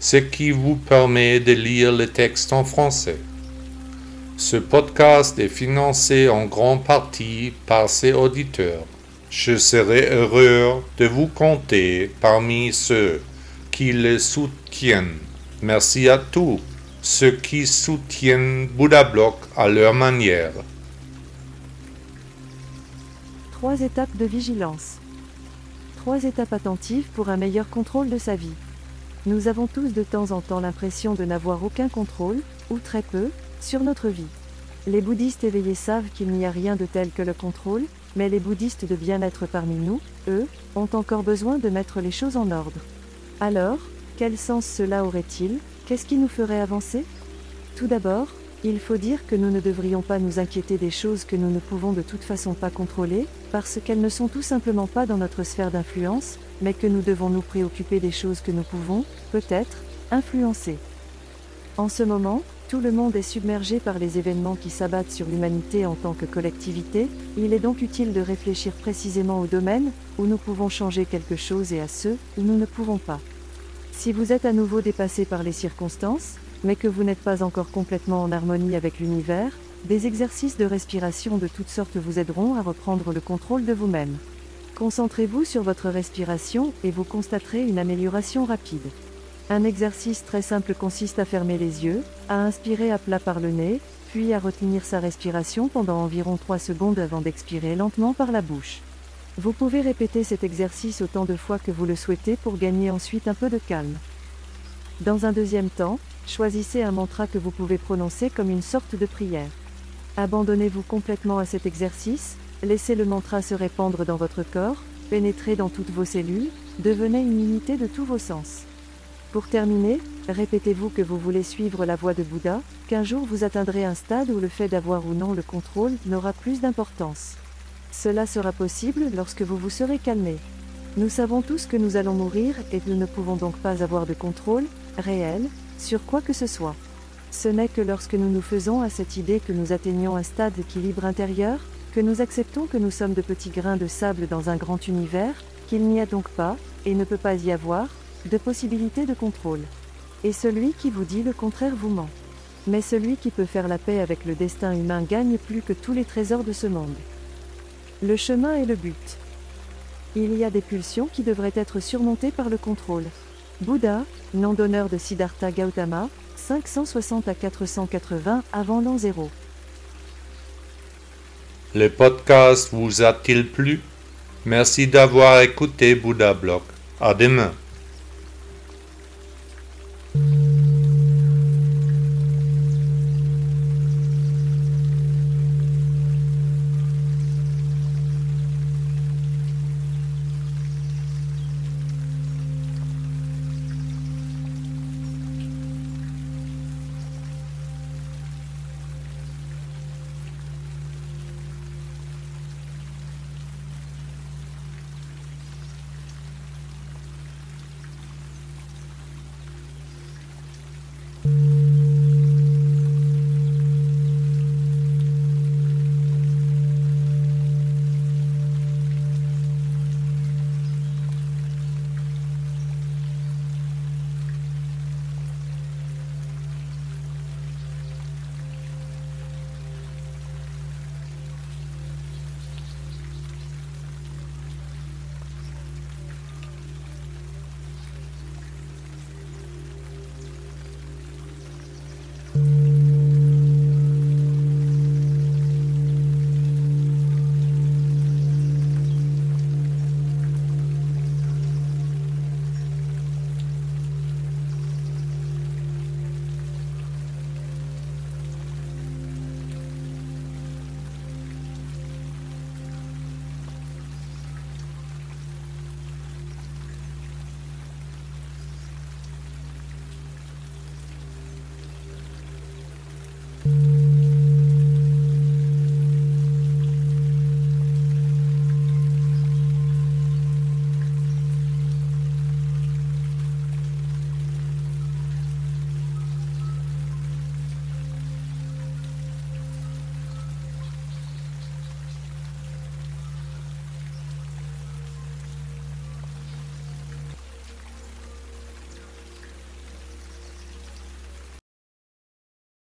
ce qui vous permet de lire le texte en français. Ce podcast est financé en grande partie par ses auditeurs. Je serai heureux de vous compter parmi ceux qui le soutiennent. Merci à tous ceux qui soutiennent Bouddha Block à leur manière. Trois étapes de vigilance. Trois étapes attentives pour un meilleur contrôle de sa vie. Nous avons tous de temps en temps l'impression de n'avoir aucun contrôle, ou très peu, sur notre vie. Les bouddhistes éveillés savent qu'il n'y a rien de tel que le contrôle, mais les bouddhistes de bien-être parmi nous, eux, ont encore besoin de mettre les choses en ordre. Alors, quel sens cela aurait-il? Qu'est-ce qui nous ferait avancer? Tout d'abord, il faut dire que nous ne devrions pas nous inquiéter des choses que nous ne pouvons de toute façon pas contrôler, parce qu'elles ne sont tout simplement pas dans notre sphère d'influence, mais que nous devons nous préoccuper des choses que nous pouvons, peut-être, influencer. En ce moment, tout le monde est submergé par les événements qui s'abattent sur l'humanité en tant que collectivité, il est donc utile de réfléchir précisément aux domaines où nous pouvons changer quelque chose et à ceux où nous ne pouvons pas. Si vous êtes à nouveau dépassé par les circonstances, mais que vous n'êtes pas encore complètement en harmonie avec l'univers, des exercices de respiration de toutes sortes vous aideront à reprendre le contrôle de vous-même. Concentrez-vous sur votre respiration et vous constaterez une amélioration rapide. Un exercice très simple consiste à fermer les yeux, à inspirer à plat par le nez, puis à retenir sa respiration pendant environ 3 secondes avant d'expirer lentement par la bouche. Vous pouvez répéter cet exercice autant de fois que vous le souhaitez pour gagner ensuite un peu de calme. Dans un deuxième temps, choisissez un mantra que vous pouvez prononcer comme une sorte de prière. Abandonnez-vous complètement à cet exercice, laissez le mantra se répandre dans votre corps, pénétrer dans toutes vos cellules, devenez une unité de tous vos sens. Pour terminer, répétez-vous que vous voulez suivre la voie de Bouddha, qu'un jour vous atteindrez un stade où le fait d'avoir ou non le contrôle n'aura plus d'importance. Cela sera possible lorsque vous vous serez calmé. Nous savons tous que nous allons mourir et nous ne pouvons donc pas avoir de contrôle, réel, sur quoi que ce soit. Ce n'est que lorsque nous nous faisons à cette idée que nous atteignons un stade d'équilibre intérieur, que nous acceptons que nous sommes de petits grains de sable dans un grand univers, qu'il n'y a donc pas, et ne peut pas y avoir, de possibilité de contrôle. Et celui qui vous dit le contraire vous ment. Mais celui qui peut faire la paix avec le destin humain gagne plus que tous les trésors de ce monde. Le chemin est le but. Il y a des pulsions qui devraient être surmontées par le contrôle. Bouddha, nom d'honneur de Siddhartha Gautama, 560 à 480 avant l'an 0. Le podcast vous a-t-il plu? Merci d'avoir écouté Bouddha Blog. À demain.